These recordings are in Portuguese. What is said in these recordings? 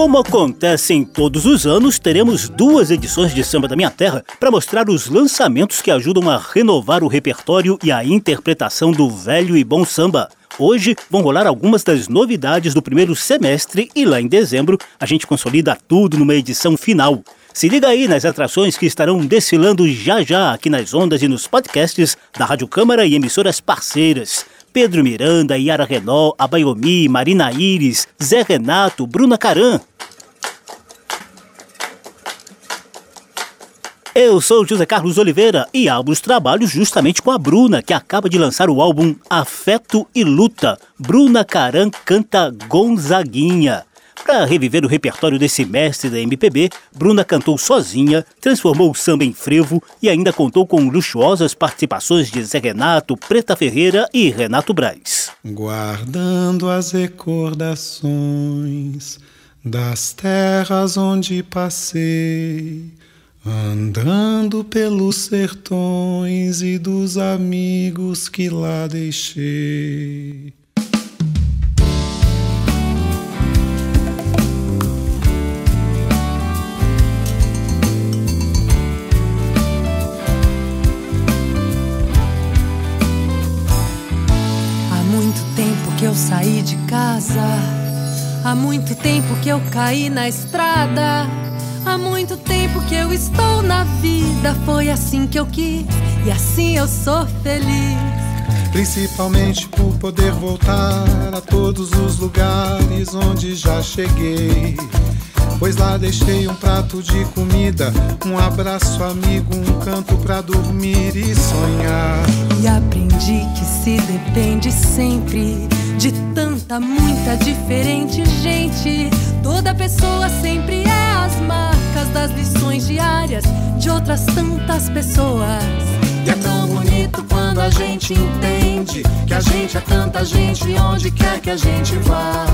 Como acontece em todos os anos, teremos duas edições de Samba da Minha Terra para mostrar os lançamentos que ajudam a renovar o repertório e a interpretação do velho e bom samba. Hoje vão rolar algumas das novidades do primeiro semestre e lá em dezembro a gente consolida tudo numa edição final. Se liga aí nas atrações que estarão desfilando já já aqui nas ondas e nos podcasts da Rádio Câmara e emissoras parceiras. Pedro Miranda, Yara Renault, Abayomi, Marina Iris, Zé Renato, Bruna Caran. Eu sou José Carlos Oliveira e abro os trabalhos justamente com a Bruna, que acaba de lançar o álbum Afeto e Luta. Bruna Caran canta Gonzaguinha. Para reviver o repertório desse mestre da MPB, Bruna cantou sozinha, transformou o samba em frevo e ainda contou com luxuosas participações de Zé Renato, Preta Ferreira e Renato Braz. Guardando as recordações das terras onde passei, andando pelos sertões e dos amigos que lá deixei. Que eu saí de casa. Há muito tempo que eu caí na estrada. Há muito tempo que eu estou na vida. Foi assim que eu quis e assim eu sou feliz. Principalmente por poder voltar a todos os lugares onde já cheguei. Pois lá deixei um prato de comida, um abraço amigo, um canto pra dormir e sonhar. E aprendi que se depende sempre de tanta, muita diferente gente. Toda pessoa sempre é as marcas das lições diárias de outras tantas pessoas. E é tão bonito quando a gente entende que a gente é tanta gente onde quer que a gente vá.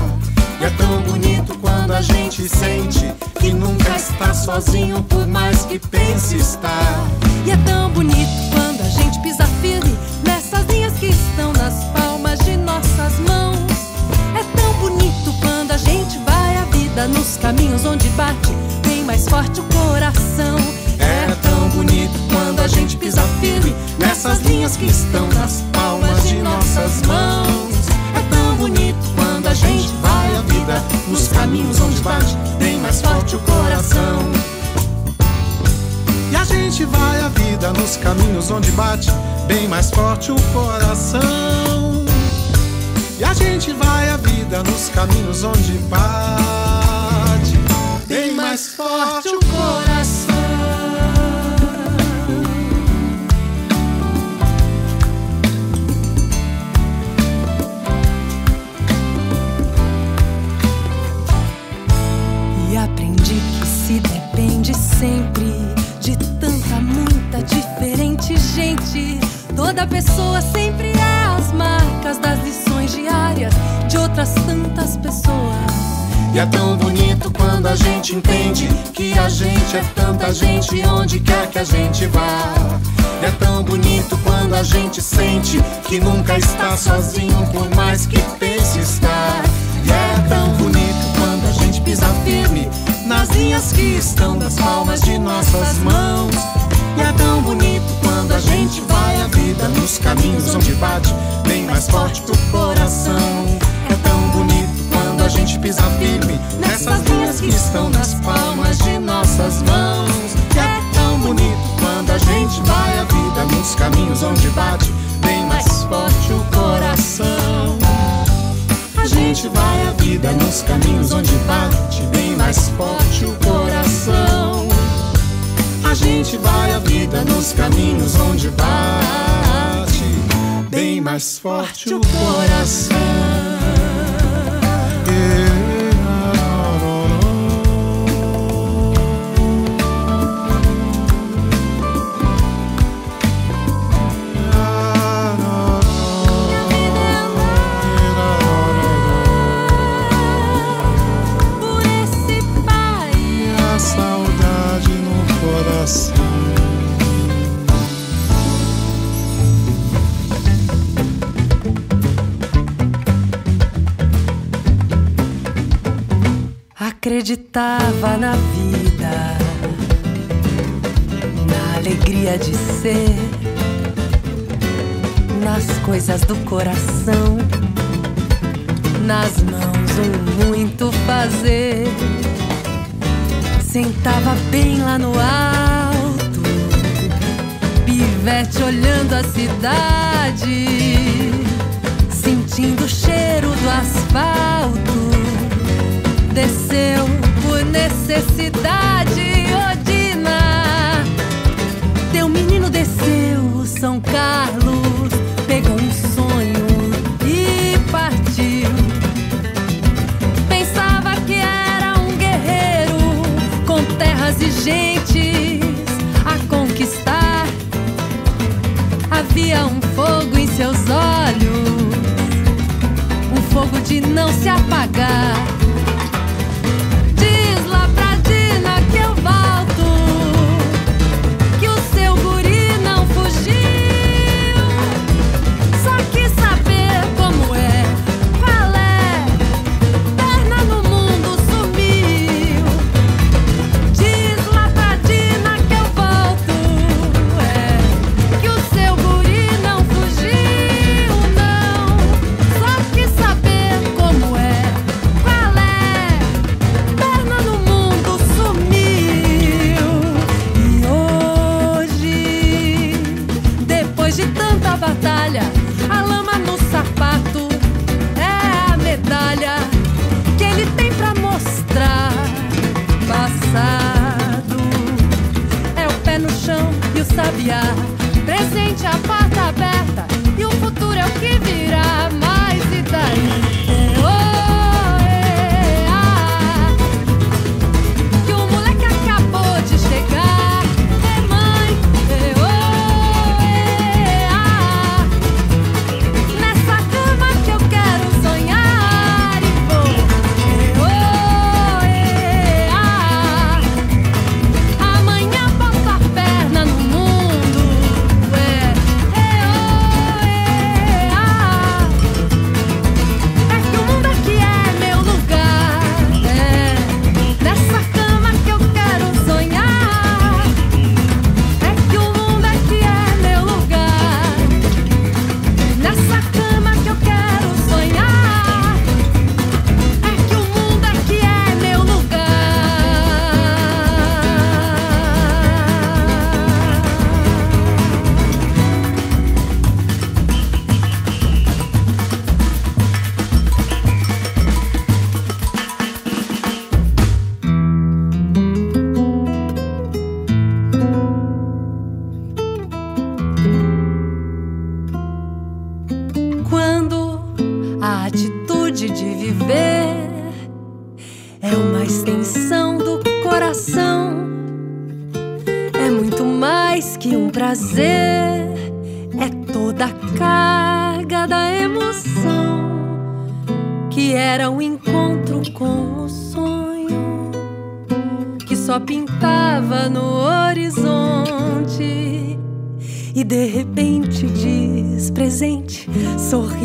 E é tão bonito quando a gente sente que nunca está sozinho, por mais que pense estar. E é tão bonito quando a gente pisa firme nessas linhas que estão nas palmas de mãos. É tão bonito quando a gente vai a vida nos caminhos onde bate bem mais forte o coração. É tão bonito quando a gente pisa firme nessas linhas que estão nas palmas de nossas mãos. É tão bonito quando a gente vai a vida nos caminhos onde bate bem mais forte o coração. E a gente vai a vida nos caminhos onde bate bem mais forte o coração. E a gente vai a vida nos caminhos onde bate bem mais forte o coração. E aprendi que se depende sempre de tanta, muita diferente gente. Toda pessoa sempre E é tão bonito quando a gente entende que a gente é tanta gente onde quer que a gente vá. E é tão bonito quando a gente sente que nunca está sozinho, por mais que pense estar. E é tão bonito quando a gente pisa firme nas linhas que estão nas palmas de nossas mãos. E é tão bonito quando a gente vai a vida nos caminhos onde bate bem mais forte pro coração. É tão bonito a gente pisa firme nessas linhas que estão nas palmas de nossas mãos. É tão bonito quando a gente vai a vida nos caminhos onde bate bem mais forte o coração. A gente vai a vida nos caminhos onde bate bem mais forte o coração. A gente vai a vida nos caminhos onde bate bem mais forte o coração. Acreditava na vida, na alegria de ser, nas coisas do coração, nas mãos um muito fazer. Sentava bem lá no alto, pivete olhando a cidade, sentindo o cheiro do asfalto desceu por necessidade, Odina. Teu menino desceu, São Carlos, pegou um sonho e partiu. Pensava que era um guerreiro com terras e gentes a conquistar. Havia um fogo em seus olhos, um fogo de não se apagar.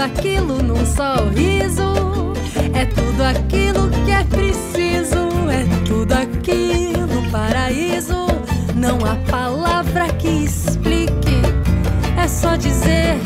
tudo aquilo num sorriso. É tudo aquilo que é preciso. É tudo aquilo paraíso. Não há palavra que explique. É só dizer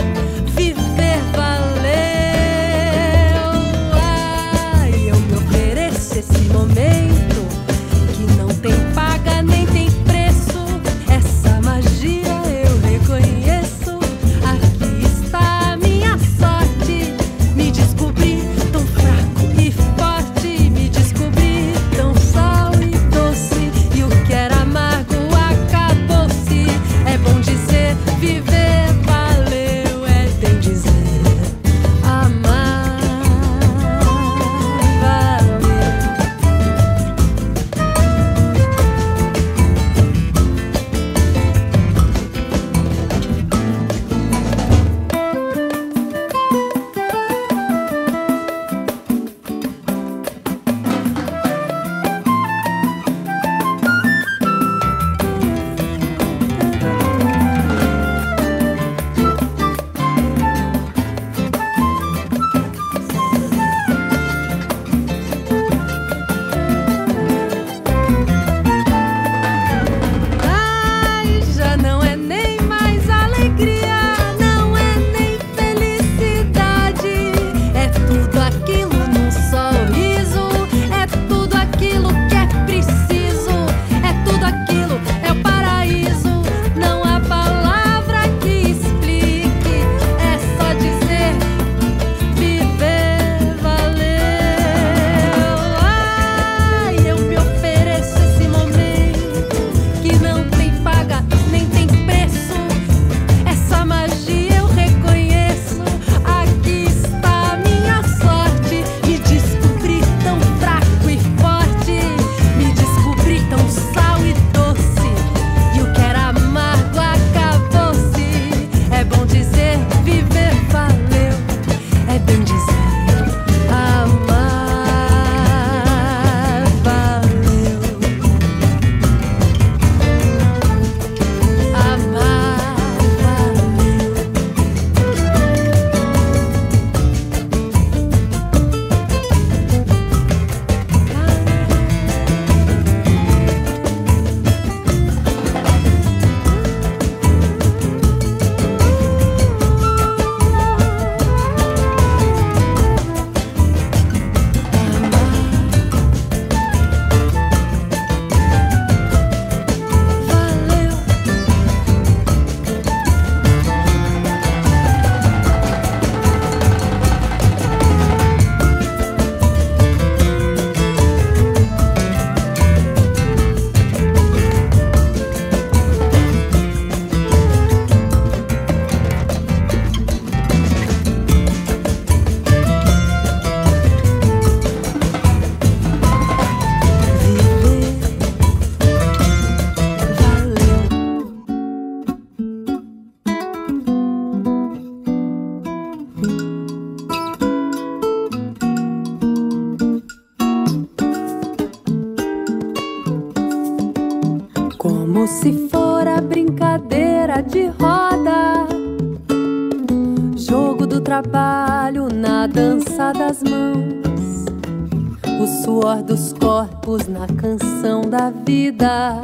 vida.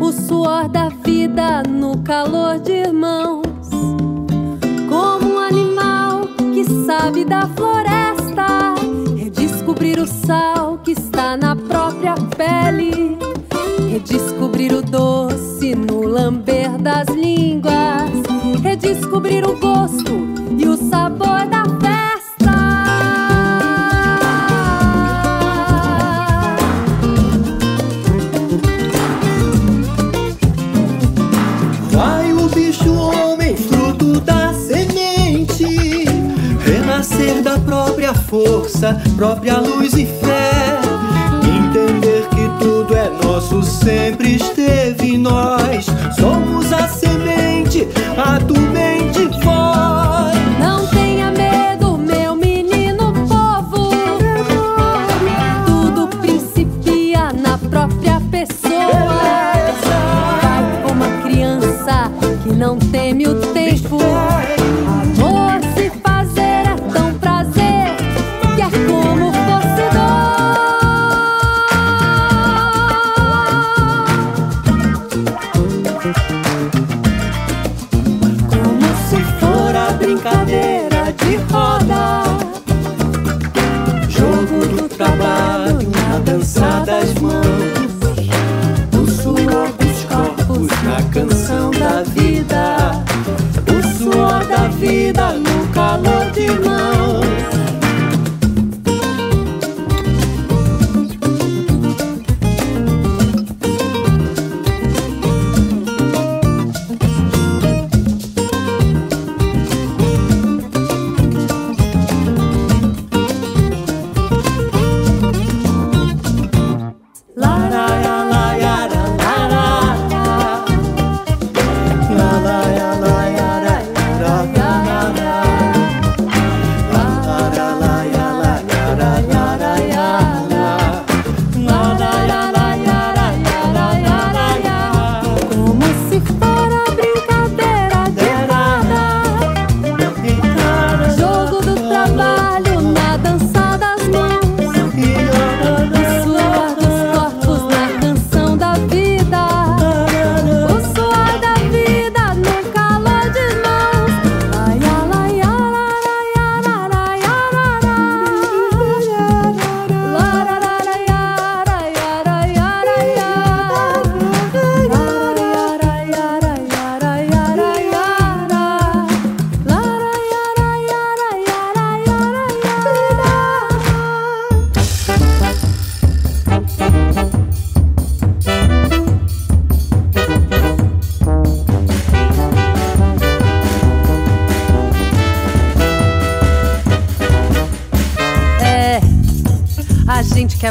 O suor da vida no calor de irmãos. Como um animal que sabe da floresta. Redescobrir o sal que está na própria pele Redescobrir o doce no lamber das línguas. Redescobrir o gosto força, própria luz e fé tudo é nosso, sempre esteve em nós. Somos a semente, a mente voz.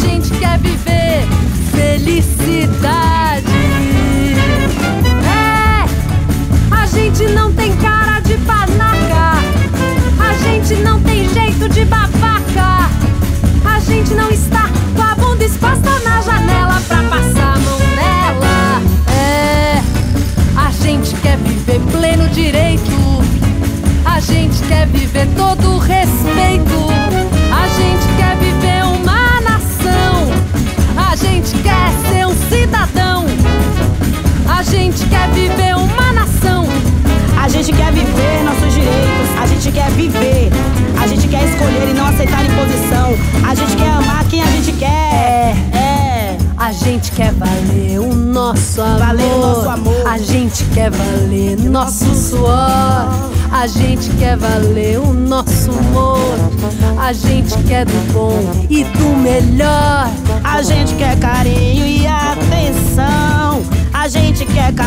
gente quer viver. Felicidade. É, a gente não tem cara de panaca, a gente não tem jeito de babaca, a gente não está com a bunda exposta na janela pra passar a mão nela. É, a gente quer viver pleno direito, a gente quer viver todo respeito, a gente gente quer viver uma nação. A gente quer viver nossos direitos, a gente quer viver, a gente quer escolher e não aceitar imposição. A gente quer amar quem a gente quer. É. A gente quer valer o nosso amor. Valer o nosso amor. A gente quer valer nosso, suor. A gente quer valer o nosso amor. A gente quer do bom e do melhor. A gente quer carinho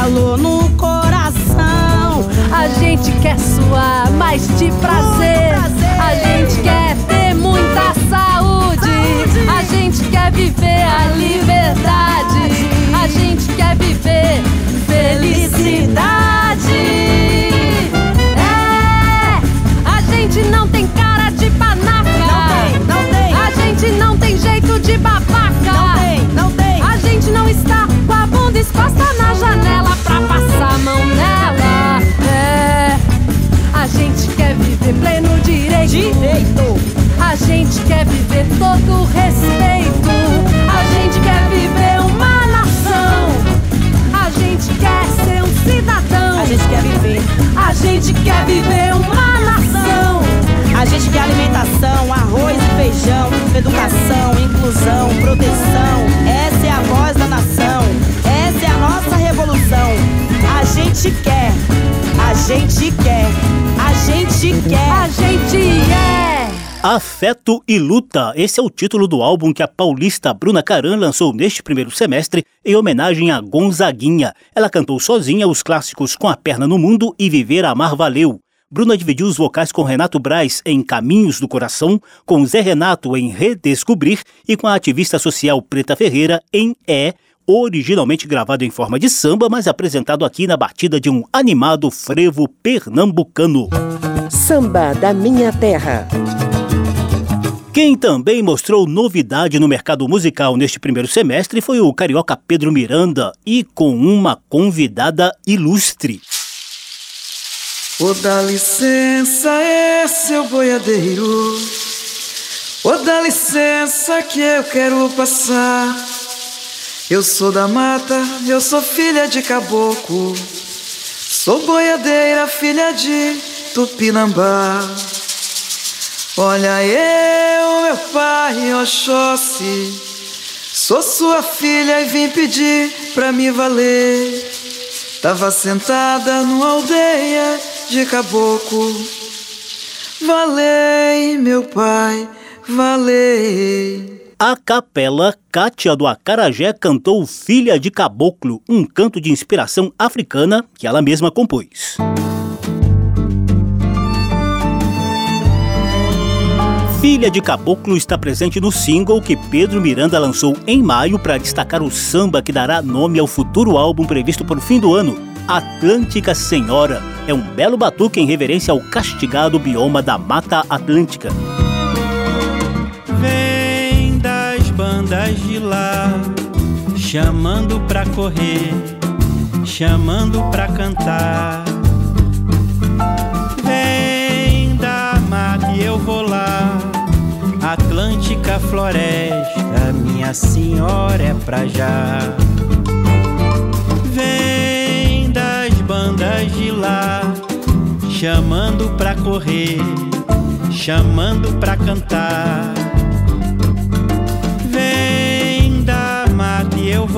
calor no coração. A gente quer suar mais de prazer. A gente quer ter muita saúde. A gente quer viver a liberdade. A gente quer viver felicidade. É, a gente não tem cara de panaca. Não tem, não tem. A gente não tem jeito de babaca. Não tem, não tem. A gente não está com a bunda exposta gente quer viver pleno direito. Direito. A gente quer viver todo respeito. A gente quer viver uma nação. A gente quer ser um cidadão. A gente quer viver. A gente quer viver uma nação. A gente quer alimentação, arroz e feijão, educação, inclusão, proteção. Essa é a voz da nação. Nossa revolução. A gente quer. A gente quer. A gente quer. A gente é. Afeto e Luta. Esse é o título do álbum que a paulista Bruna Caran lançou neste primeiro semestre em homenagem a Gonzaguinha. Ela cantou sozinha os clássicos Com a Perna no Mundo e Viver Amar Valeu. Bruna dividiu os vocais com Renato Braz em Caminhos do Coração, com Zé Renato em Redescobrir e com a ativista social Preta Ferreira em É, originalmente gravado em forma de samba, mas apresentado aqui na batida de um animado frevo pernambucano. Samba da Minha Terra. Quem também mostrou novidade no mercado musical neste primeiro semestre foi o carioca Pedro Miranda e com uma convidada ilustre. Ô dá licença, é seu boiadeiro. Ô dá licença que eu quero passar. Eu sou da mata, eu sou filha de caboclo. Sou boiadeira, filha de Tupinambá. Olha eu, meu pai, Oxóssi. Sou sua filha e vim pedir pra me valer. Tava sentada numa aldeia de caboclo. Valei, meu pai, valei. A capela Cátia do Acarajé cantou Filha de Caboclo, um canto de inspiração africana que ela mesma compôs. Filha de Caboclo está presente no single que Pedro Miranda lançou em maio para destacar o samba que dará nome ao futuro álbum previsto para o fim do ano, Atlântica Senhora. É um belo batuque em reverência ao castigado bioma da Mata Atlântica. Das bandas de lá, chamando pra correr, chamando pra cantar. Vem da mata e eu vou lá, Atlântica Floresta, minha senhora é pra já. Vem das bandas de lá, chamando pra correr, chamando pra cantar.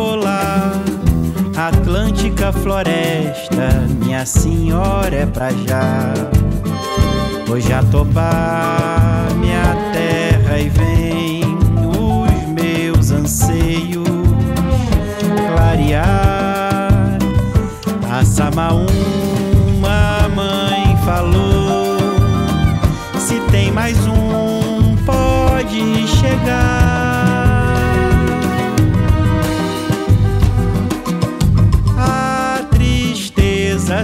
Lá, Atlântica Floresta, minha senhora é pra já. Hoje Jatobá, minha terra, e vem os meus anseios clarear. A Samaúma, mãe falou: se tem mais um, pode chegar.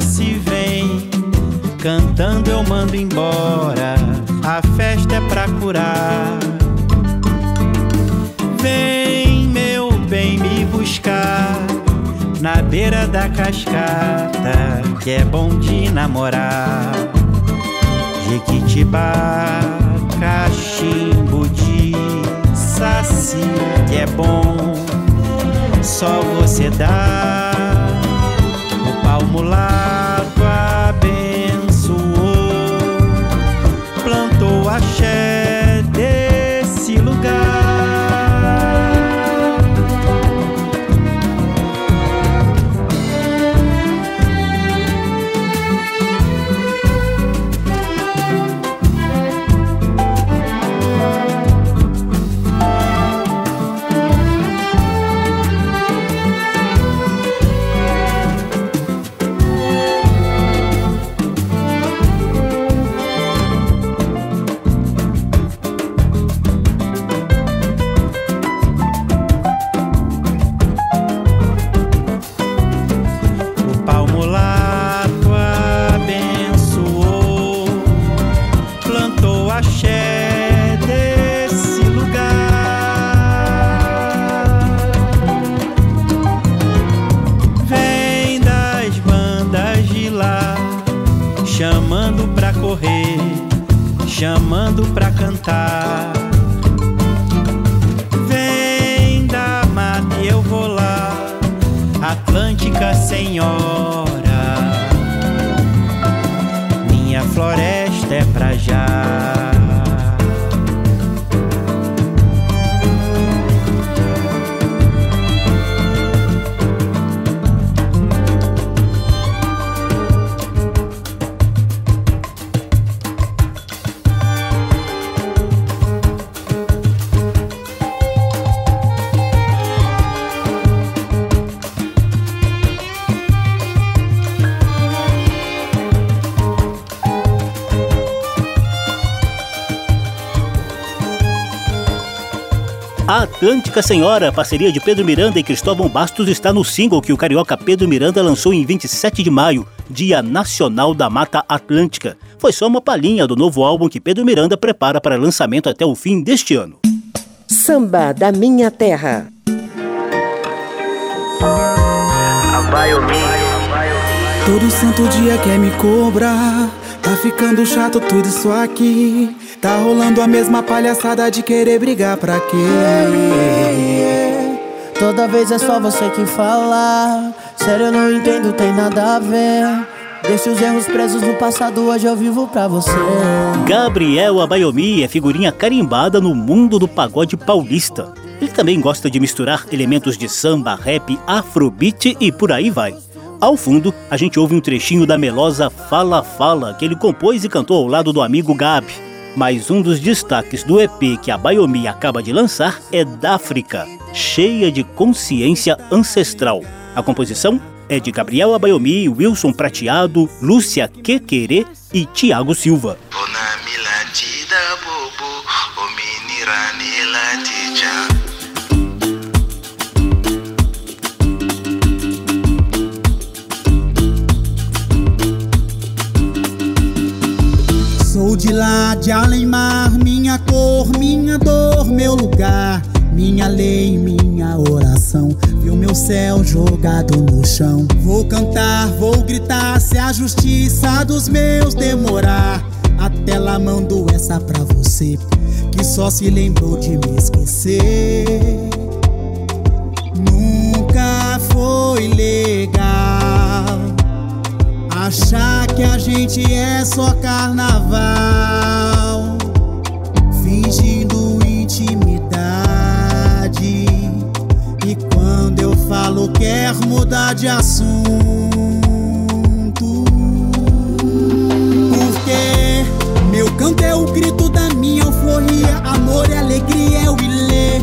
Se vem, cantando eu mando embora. A festa é pra curar. Vem, meu bem, me buscar na beira da cascata, que é bom de namorar. Jequitibá, cachimbo de saci, que é bom, só você dá. O palmo lado abençoou, plantou axé desse lugar. Atlântica A Atlântica Senhora, parceria de Pedro Miranda e Cristóvão Bastos, está no single que o carioca Pedro Miranda lançou em 27 de maio, Dia Nacional da Mata Atlântica. Foi só uma palhinha do novo álbum que Pedro Miranda prepara para lançamento até o fim deste ano. Samba da Minha Terra. Todo santo dia quer me cobrar. Tá ficando chato tudo isso aqui. Tá rolando a mesma palhaçada de querer brigar pra quê? Toda vez é só você que fala. Sério, eu não entendo, tem nada a ver. Deixa os erros presos no passado, hoje eu vivo pra você. Gabriel Abayomi é figurinha carimbada no mundo do pagode paulista. Ele também gosta de misturar elementos de samba, rap, afrobeat e por aí vai. Ao fundo, a gente ouve um trechinho da melosa Fala Fala que ele compôs e cantou ao lado do amigo Gabi. Mas um dos destaques do EP que a Bayomi acaba de lançar é Dáfrica, cheia de consciência ancestral. A composição é de Gabriel Abayomi, Wilson Prateado, Lúcia Quequerê e Tiago Silva. Sou de lá, de além-mar, minha cor, minha dor, meu lugar, minha lei, minha oração. Viu meu céu jogado no chão. Vou cantar, vou gritar, se a justiça dos meus demorar. Até lá mando essa pra você, que só se lembrou de me esquecer. Nunca foi legal Achar que a gente é só carnaval, fingindo intimidade. E quando eu falo, quer mudar de assunto. Porque meu canto é o grito da minha euforia, amor e alegria é o ilê.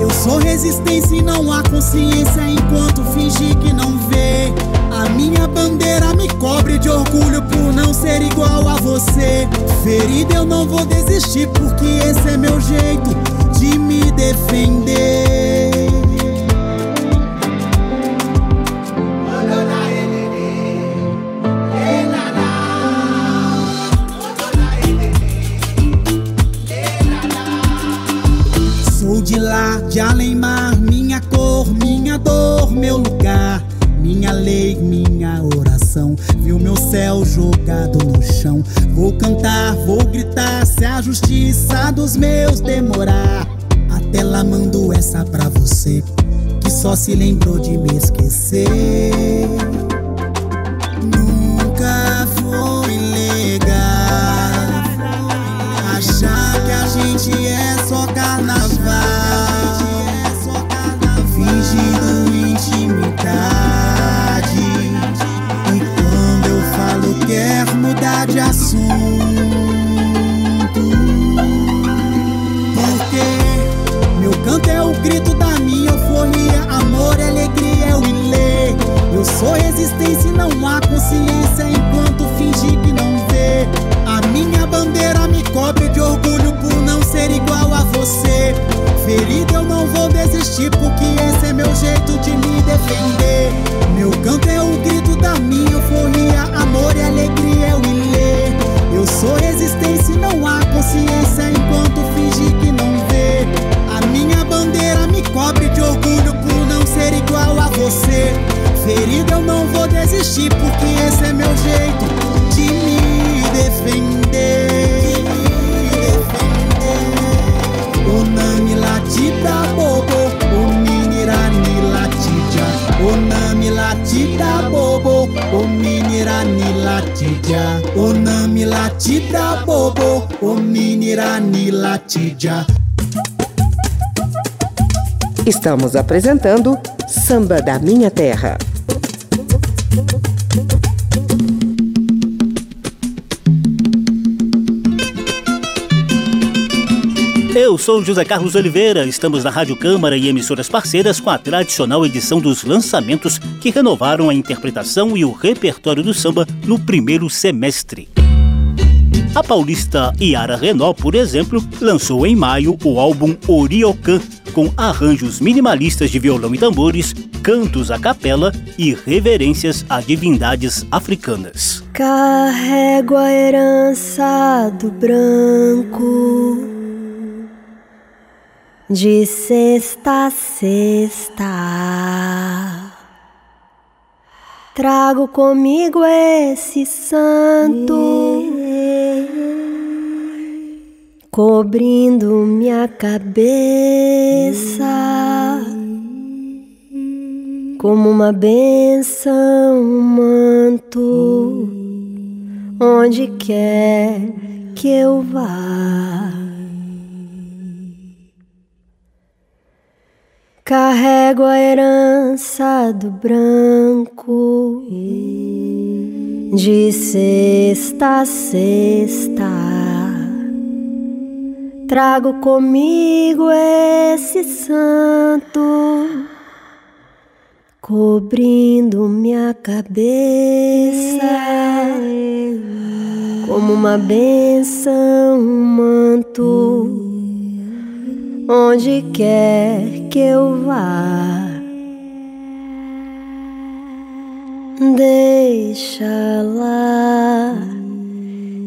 Eu sou resistência e não há consciência enquanto fingir que não vê. Minha bandeira me cobre de orgulho por não ser igual a você. Ferida eu não vou desistir, porque esse é meu jeito de me defender. Minha oração. Viu meu céu jogado no chão. Vou cantar, vou gritar, se a justiça dos meus demorar. Até lá mando essa pra você, que só se lembrou de me esquecer. Sou resistência e não há consciência enquanto fingir que não vê. A minha bandeira me cobre de orgulho por não ser igual a você. Ferido eu não vou desistir porque esse é meu jeito de me defender. Meu canto é o grito da minha euforia, amor e alegria é o ilê. Eu sou resistência e não há consciência enquanto fingir que não vê. A minha bandeira me cobre de orgulho por não ser igual a você. Querida, eu não vou desistir, porque esse é meu jeito de me defender. O Nami Latita bobo, o Minirani latidja. O Nami Latita bobo, o Minirani latidja. O Nami Latita bobo, o Minirani latidja. Estamos apresentando Samba da Minha Terra. Eu sou José Carlos Oliveira, estamos na Rádio Câmara e emissoras parceiras com a tradicional edição dos lançamentos que renovaram a interpretação e o repertório do samba no primeiro semestre. A paulista Yara Renault, por exemplo, lançou em maio o álbum Oriocan, com arranjos minimalistas de violão e tambores, cantos a capela e reverências a divindades africanas. Carrego a herança do branco de sexta a sexta. Trago comigo esse santo, cobrindo minha cabeça, como uma benção, um manto, onde quer que eu vá. Carrego a herança do branco de sexta a sexta. Trago comigo esse santo, cobrindo minha cabeça como uma benção, um manto onde quer que eu vá. Deixa lá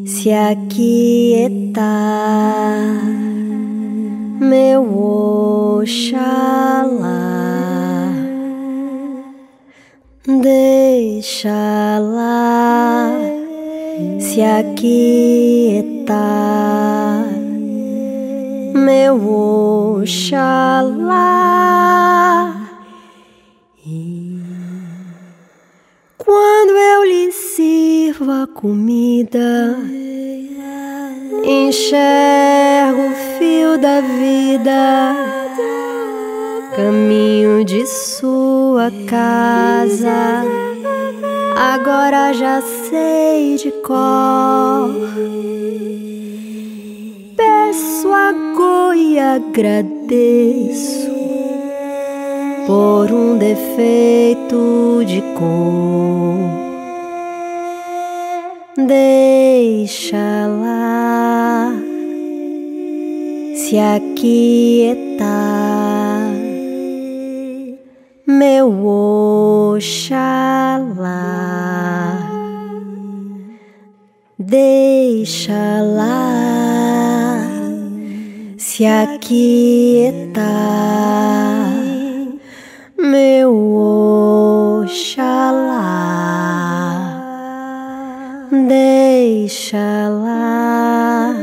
se aquietar, meu Oxalá. Deixa lá se aquietar meu Oxalá. Quando eu lhe sirvo a comida, enxergo o fio da vida, caminho de sua casa. Agora já sei de cor peço agora e agradeço por um defeito de cor. Deixa lá se aquietar, meu Oxalá. Deixa lá se aquietar, meu Oxalá. Deixa lá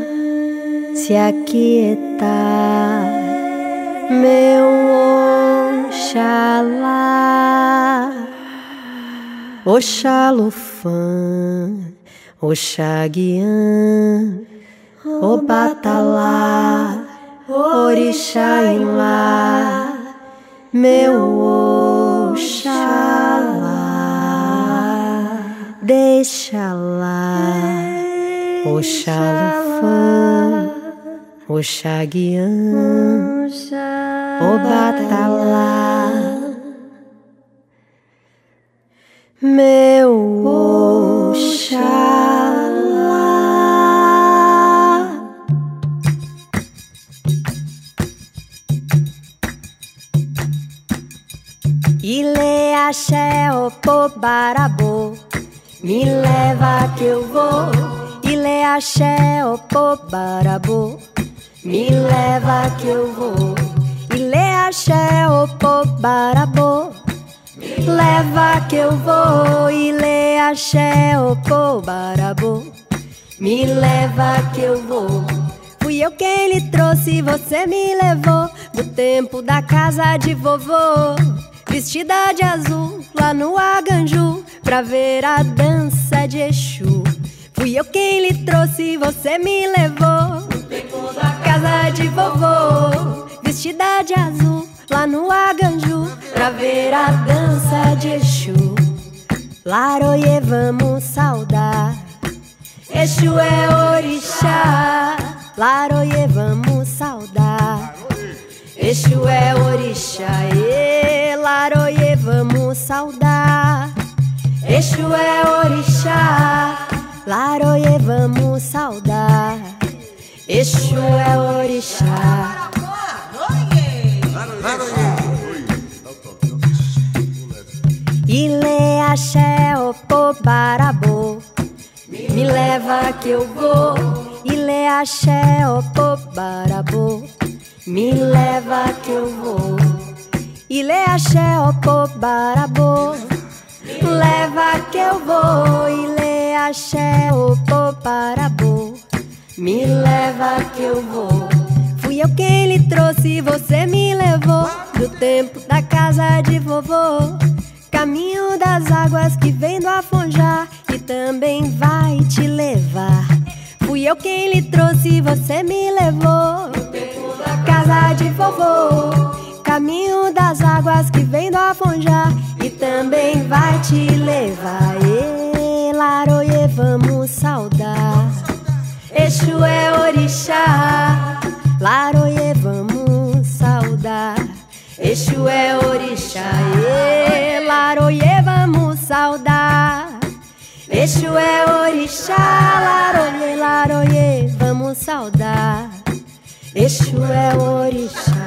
se aquietar, meu Oxalá. Oxalufã, Oxaguiã, Obatalá orixá lá, meu Oxalá, deixa lá, Oxalufã, Oxaguiã, Obatalá, meu Oxalá. Axé, opô, barabô. Me leva que eu vou. Ile axé, opô, barabô. Me leva que eu vou. Ile axé, opô, barabô. Leva que eu vou. Ile axé, opô, barabô. Me leva que eu vou. Fui eu quem lhe trouxe, você me levou. Do tempo da casa de vovô Vestida de azul lá no Aganju Pra ver a dança de Exu Fui eu quem lhe trouxe, você me levou. Da casa de vovô, vestida de azul, lá no Aganju, pra ver a dança de Exu. Laroie, vamos saudar. Exu é orixá. Laroie, vamos saudar. Exu é orixá. Laroie, vamos saudar. Exu é orixá. Laroie, vamos saudar. Exu é orixá. Ile axé, opô, barabô. Me leva que eu vou. Ile axé, opô, barabô. Me leva que eu vou. Ile axé, opô, barabô. Leva que eu vou. Ile axé, opô, barabô. Me leva que eu vou. Fui eu quem lhe trouxe, você me levou do tempo da casa de vovô. Caminho das águas que vem do Afonjá e também vai te levar. Fui eu quem lhe trouxe, você me levou. Casa de vovô. Caminho das águas que vem do Afonjá e também vai te levar. E Laroie, vamos saudar. Exu é orixá. Laroie, vamos saudar. Exu é orixá. E Laroie, vamos saudar. Exu é orixá. Laroie, Laroie, vamos saudar. Exu é orixá.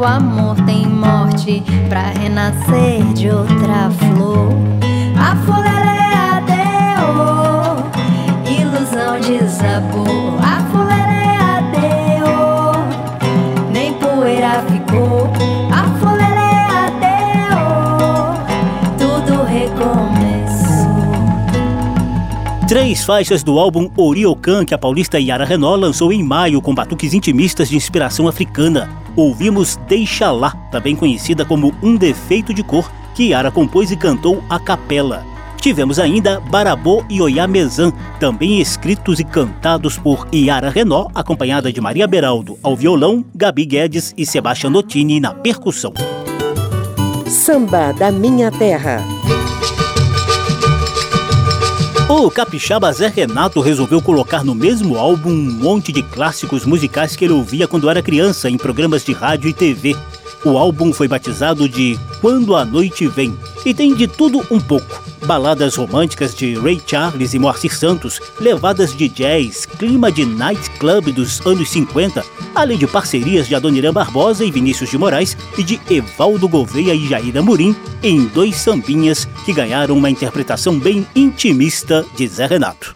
O amor tem morte pra renascer de outra flor. A fulerea deu, ilusão desabou. A fulerea deu, nem poeira ficou. A fulerea deu, tudo recomeçou. Três faixas do álbum Oriocan que a paulista Yara Renault lançou em maio com batuques intimistas de inspiração africana. Ouvimos Deixa Lá, também conhecida como Um Defeito de Cor, que Yara compôs e cantou a capela. Tivemos ainda Barabô e Oyamezan, também escritos e cantados por Yara Renault, acompanhada de Maria Beraldo ao violão, Gabi Guedes e Sebastião Notini na percussão. Samba da Minha Terra. O capixaba Zé Renato resolveu colocar no mesmo álbum um monte de clássicos musicais que ele ouvia quando era criança em programas de rádio e TV. O álbum foi batizado de Quando a Noite Vem e tem de tudo um pouco. Baladas românticas de Ray Charles e Moacir Santos, levadas de jazz, clima de nightclub dos anos 50, além de parcerias de Adoniran Barbosa e Vinícius de Moraes e de Evaldo Gouveia e Jair Amorim em dois sambinhas que ganharam uma interpretação bem intimista de Zé Renato.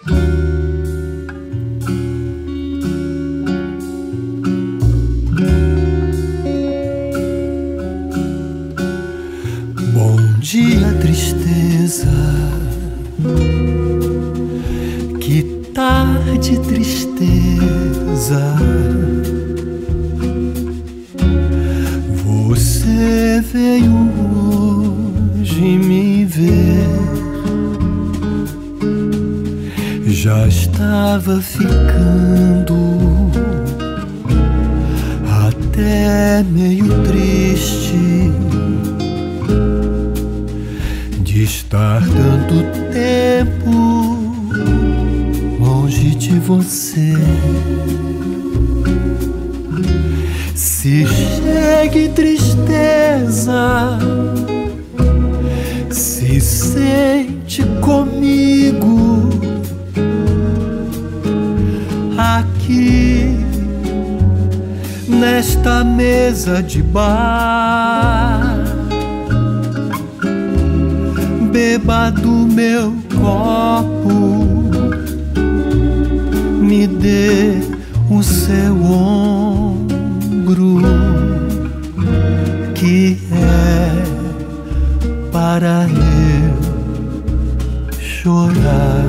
Tarde, tristeza. Você veio me ver. Já estava ficando até meio triste de estar tanto tempo de você. Se chegue tristeza, se sente comigo aqui nesta mesa de bar. Beba do meu copo, me dê o seu ombro, que é para eu chorar,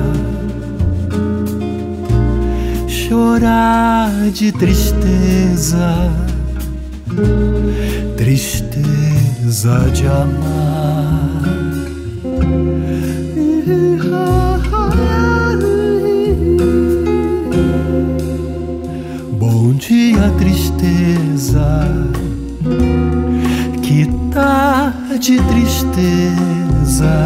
chorar de tristeza, tristeza de amar. Tristeza. Que tarde, tristeza.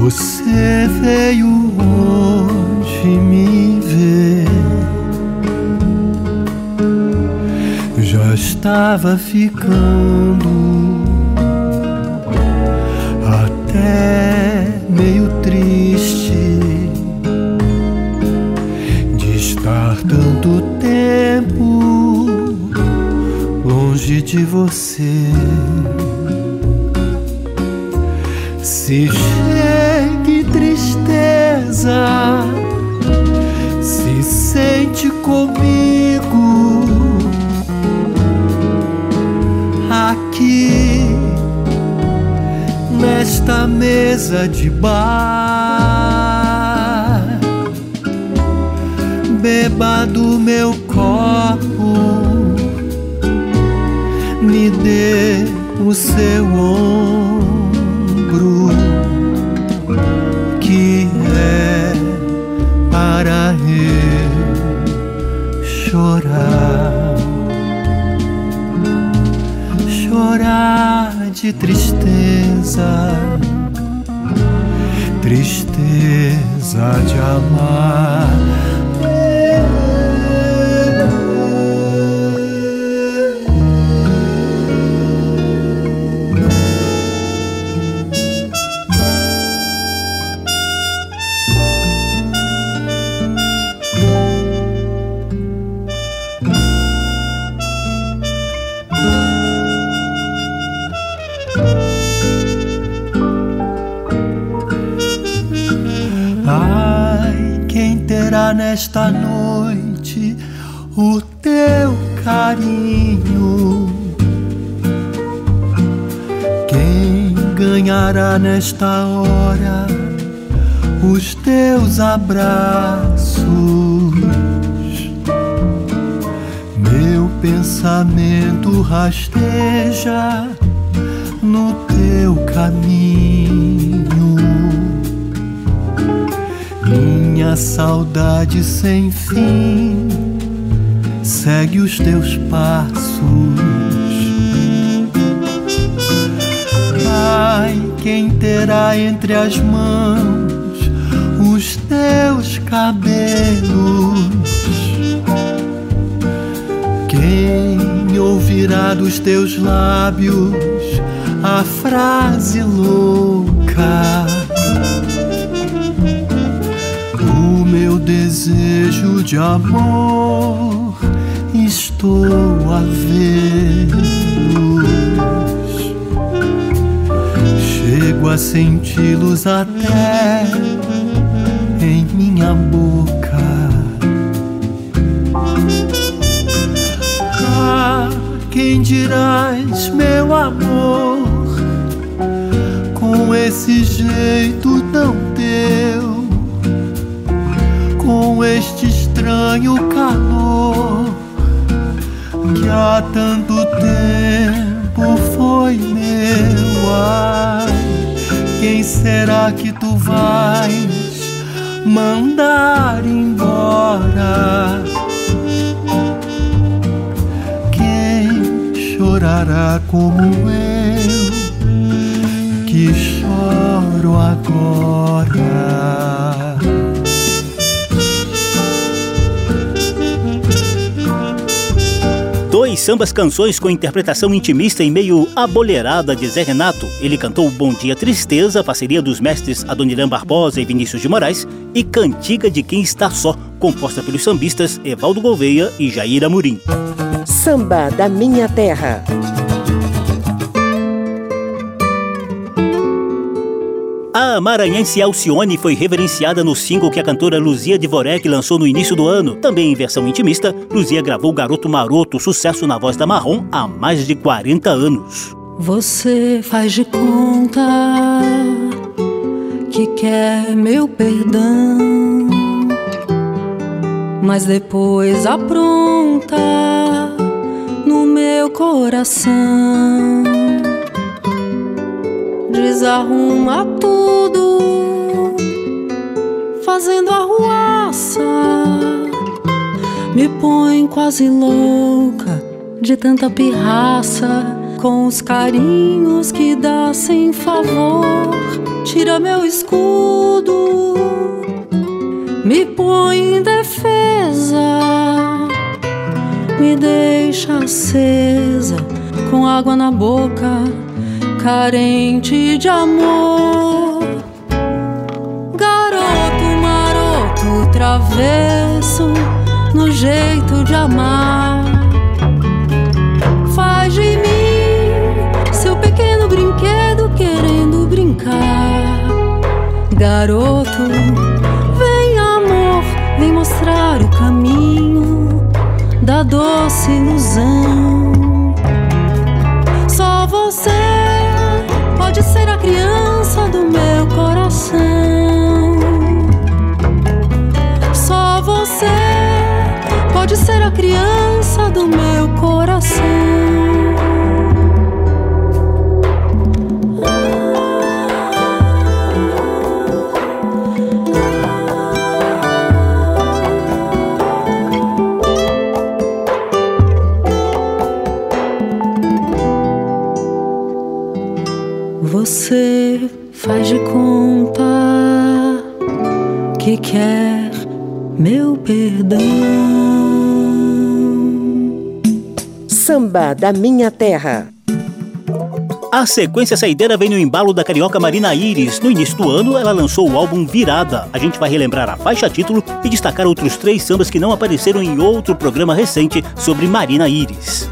Você veio hoje me ver. Já estava ficando até de você. Se chegue tristeza, se sente comigo aqui nesta mesa de bar. Seu ombro, que é para eu chorar, chorar de tristeza, tristeza de amar. Nesta noite o teu carinho? Quem ganhará nesta hora os teus abraços? Meu pensamento rasteja no teu caminho. Saudade sem fim segue os teus passos. Ai, quem terá entre as mãos os teus cabelos? Quem ouvirá dos teus lábios a frase louca? Desejo de amor estou a vê-los. Chego a senti-los até em minha boca. Ah, quem dirás, meu amor, com esse jeito tão teu, estranho calor que há tanto tempo foi meu. Ai, quem será que tu vais mandar embora? Quem chorará como eu que choro agora? Sambas canções com interpretação intimista e meio abolerada de Zé Renato. Ele cantou Bom Dia Tristeza, parceria dos mestres Adoniran Barbosa e Vinícius de Moraes, e Cantiga de Quem Está Só, composta pelos sambistas Evaldo Gouveia e Jair Amorim. Samba da Minha Terra. A maranhense Alcione foi reverenciada no single que a cantora Luzia Dvorek lançou no início do ano. Também em versão intimista, Luzia gravou Garoto Maroto, sucesso na voz da Marrom há mais de 40 anos. Você faz de conta que quer meu perdão, mas depois apronta no meu coração desarruma tudo, fazendo arruaça. Me põe quase louca de tanta pirraça, com os carinhos que dá sem favor. Tira meu escudo, me põe em defesa, me deixa acesa, com água na boca carente de amor. Garoto maroto, travesso no jeito de amar. Faz de mim seu pequeno brinquedo querendo brincar. Garoto, vem amor, vem mostrar o caminho da doce ilusão. Só você pode ser a criança do meu coração. Só você pode ser a criança do meu coração. Que quer meu perdão. Samba da Minha Terra. A sequência saideira vem no embalo da carioca Marina Iris. No início do ano, ela lançou o álbum Virada. A gente vai relembrar a faixa título e destacar outros três sambas que não apareceram em outro programa recente sobre Marina Iris.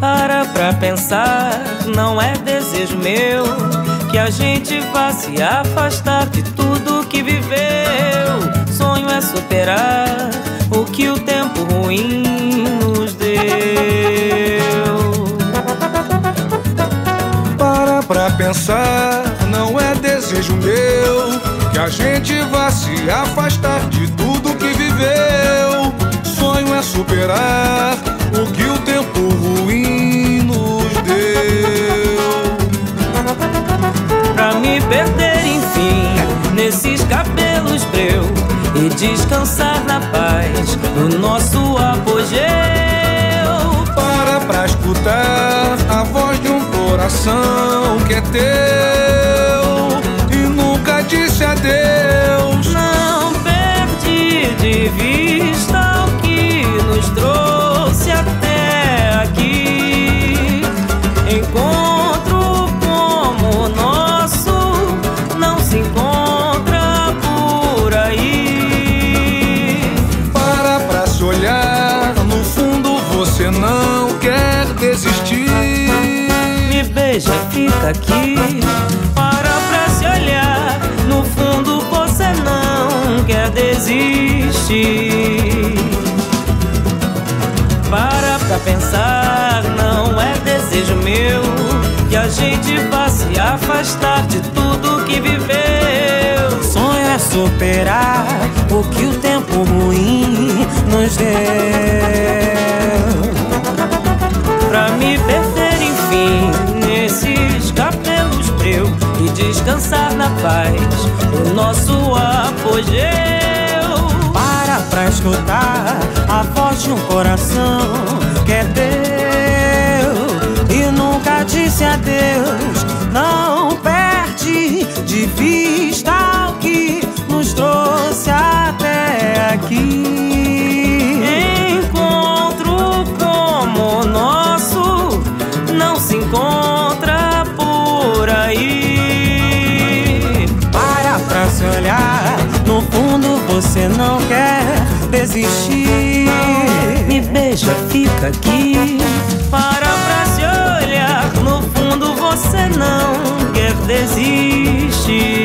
Para pra pensar, não é desejo meu que a gente vá se afastar de tudo que viveu. Sonho é superar o que o tempo ruim nos deu. Para pra pensar, não é desejo meu que a gente vá se afastar de tudo que viveu. Sonho é superar o que o tempo me perder, enfim, nesses cabelos breu e descansar na paz no nosso apogeu. Para pra escutar a voz de um coração que é teu e nunca disse adeus. Não perdi de vista o você não quer desistir. Me beija, fica aqui. Para pra se olhar, no fundo você não quer desistir. Para pra pensar, não é desejo meu que a gente vá se afastar de tudo que viveu. Sonho é superar o que o tempo ruim nos deu. Descansar na paz, o nosso apogeu. Para pra escutar a voz de um coração que é teu e nunca disse adeus. Não perde de vista você não quer desistir. Me beija, fica aqui. Para pra se olhar, no fundo você não quer desistir.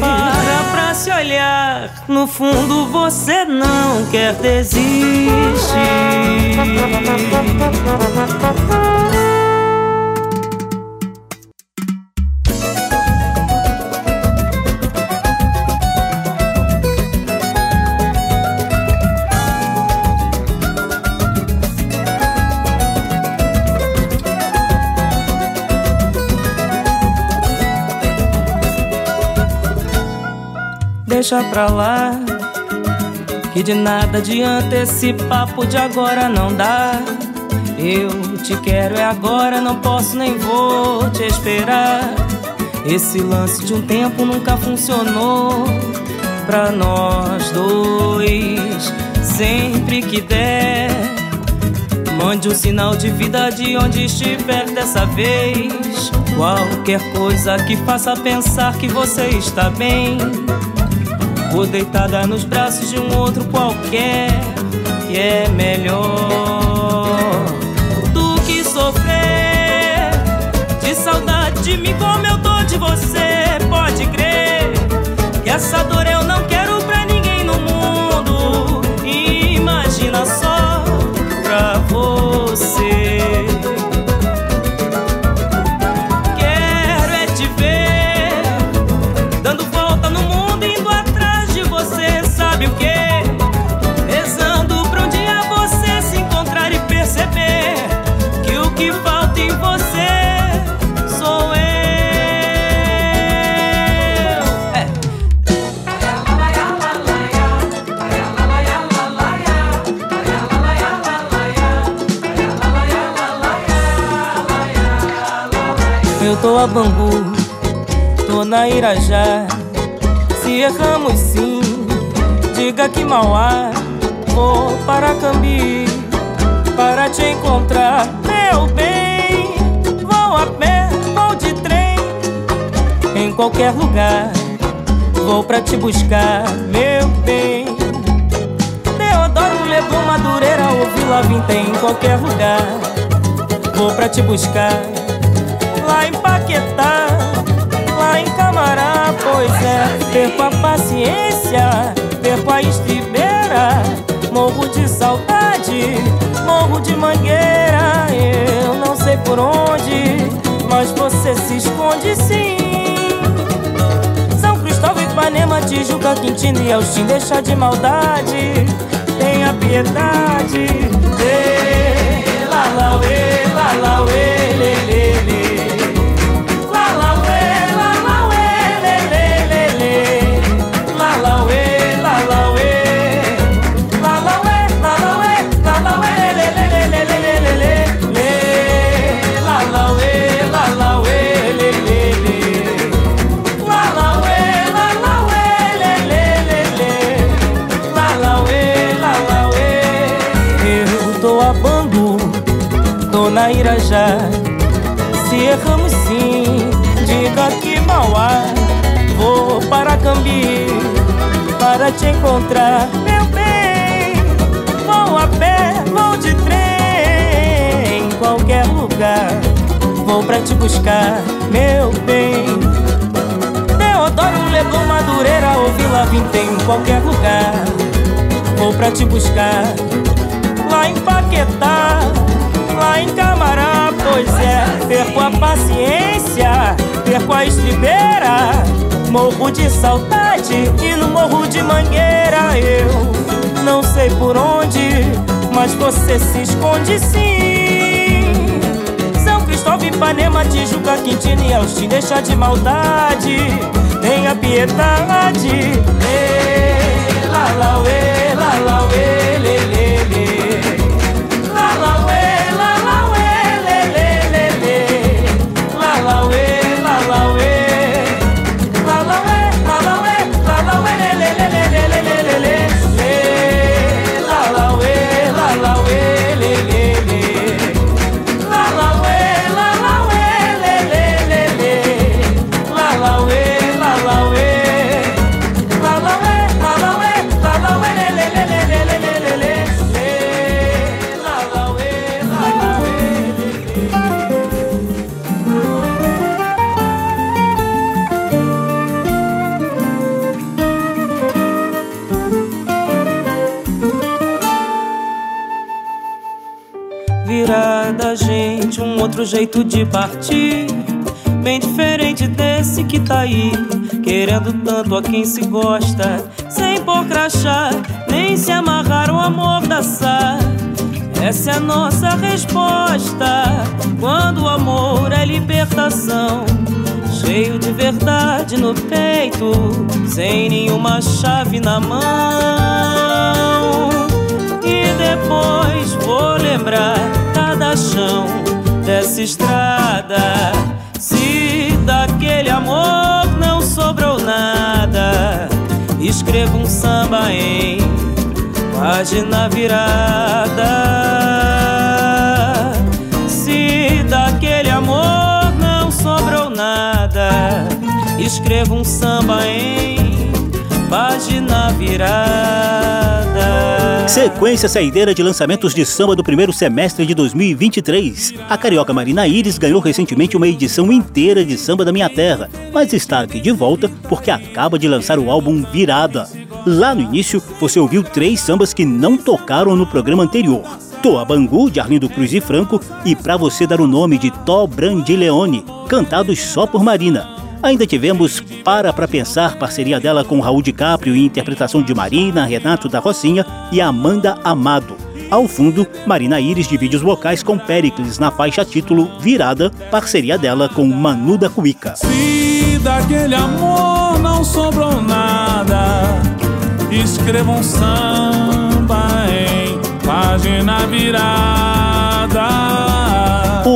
Para pra se olhar, no fundo você não quer desistir. Deixa pra lá, que de nada adianta esse papo de agora não dá. Eu te quero é agora, não posso nem vou te esperar. Esse lance de um tempo nunca funcionou pra nós dois. Sempre que der, mande um sinal de vida de onde estiver dessa vez. Qualquer coisa que faça pensar que você está bem. Ou deitada nos braços de um outro qualquer que é melhor do que sofrer de saudade de mim como eu tô de você. Pode crer que essa dor eu não quero tô a Bangu, tô na Irajá. Se erramos sim, diga que mal há. Vou para Cambi para te encontrar, meu bem. Vou a pé, vou de trem, em qualquer lugar. Vou pra te buscar, meu bem. Deodoro, Leblon, Madureira ou Vila Vinta, em qualquer lugar. Vou pra te buscar lá em Paquetá, lá em Camará, pois é, perco a paciência, perco a estribeira, morro de saudade, morro de mangueira, eu não sei por onde, mas você se esconde sim. São Cristóvão, Ipanema, Tijuca, Quintino e Elstim, deixa de maldade, tenha piedade. Ê, lá, lá, uê, lá, lá, uê, lê, lê, lê. Se erramos sim, diga que mal há. Vou para Cambi para te encontrar, meu bem. Vou a pé, vou de trem, em qualquer lugar. Vou pra te buscar, meu bem. Deodoro, Leblon, Madureira ou Vila Vintém, em qualquer lugar. Vou pra te buscar lá em Paquetá, em Camará, pois é, perco a paciência, perco a estribeira, morro de saudade e no morro de mangueira eu não sei por onde, mas você se esconde sim. São Cristóvão, Ipanema, Tijuca, Quintino e Austin, deixa de maldade, tenha piedade. Ei, lá, lá, uê, lá, lá, uê, lê, lê, lê. Um outro jeito de partir. Bem diferente desse que tá aí. Querendo tanto a quem se gosta. Sem pôr crachá, nem se amarrar o amor da Sá. Essa é a nossa resposta. Quando o amor é libertação. Cheio de verdade no peito. Sem nenhuma chave na mão. E depois vou lembrar cada chão dessa estrada. Se daquele amor não sobrou nada, escreva um samba em página virada. Se daquele amor não sobrou nada, escreva um samba em página virada. Sequência saideira de lançamentos de samba do primeiro semestre de 2023. A carioca Marina Iris ganhou recentemente uma edição inteira de Samba da Minha Terra, mas está aqui de volta porque acaba de lançar o álbum Virada. Lá no início, você ouviu três sambas que não tocaram no programa anterior. Toa Bangu, de Arlindo Cruz e Franco, e Pra Você Dar o Nome, de Tó Brandileone, cantados só por Marina. Ainda tivemos Para Pra Pensar, parceria dela com Raul DiCaprio e interpretação de Marina, Renato da Rocinha e Amanda Amado. Ao fundo, Marina Iris de vídeos vocais com Pericles na faixa título Virada, parceria dela com Manu da Cuica. Se daquele amor não sobrou nada, escreva um samba em página virada.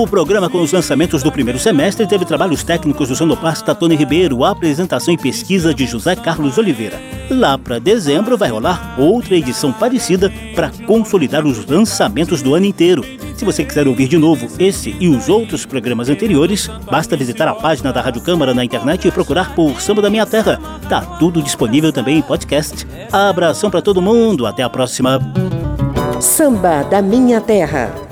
O programa com os lançamentos do primeiro semestre teve trabalhos técnicos do sonoplasta Tony Ribeiro, apresentação e pesquisa de José Carlos Oliveira. Lá para dezembro vai rolar outra edição parecida para consolidar os lançamentos do ano inteiro. Se você quiser ouvir de novo esse e os outros programas anteriores, basta visitar a página da Rádio Câmara na internet e procurar por Samba da Minha Terra. Tá tudo disponível também em podcast. Abração para todo mundo, até a próxima. Samba da Minha Terra.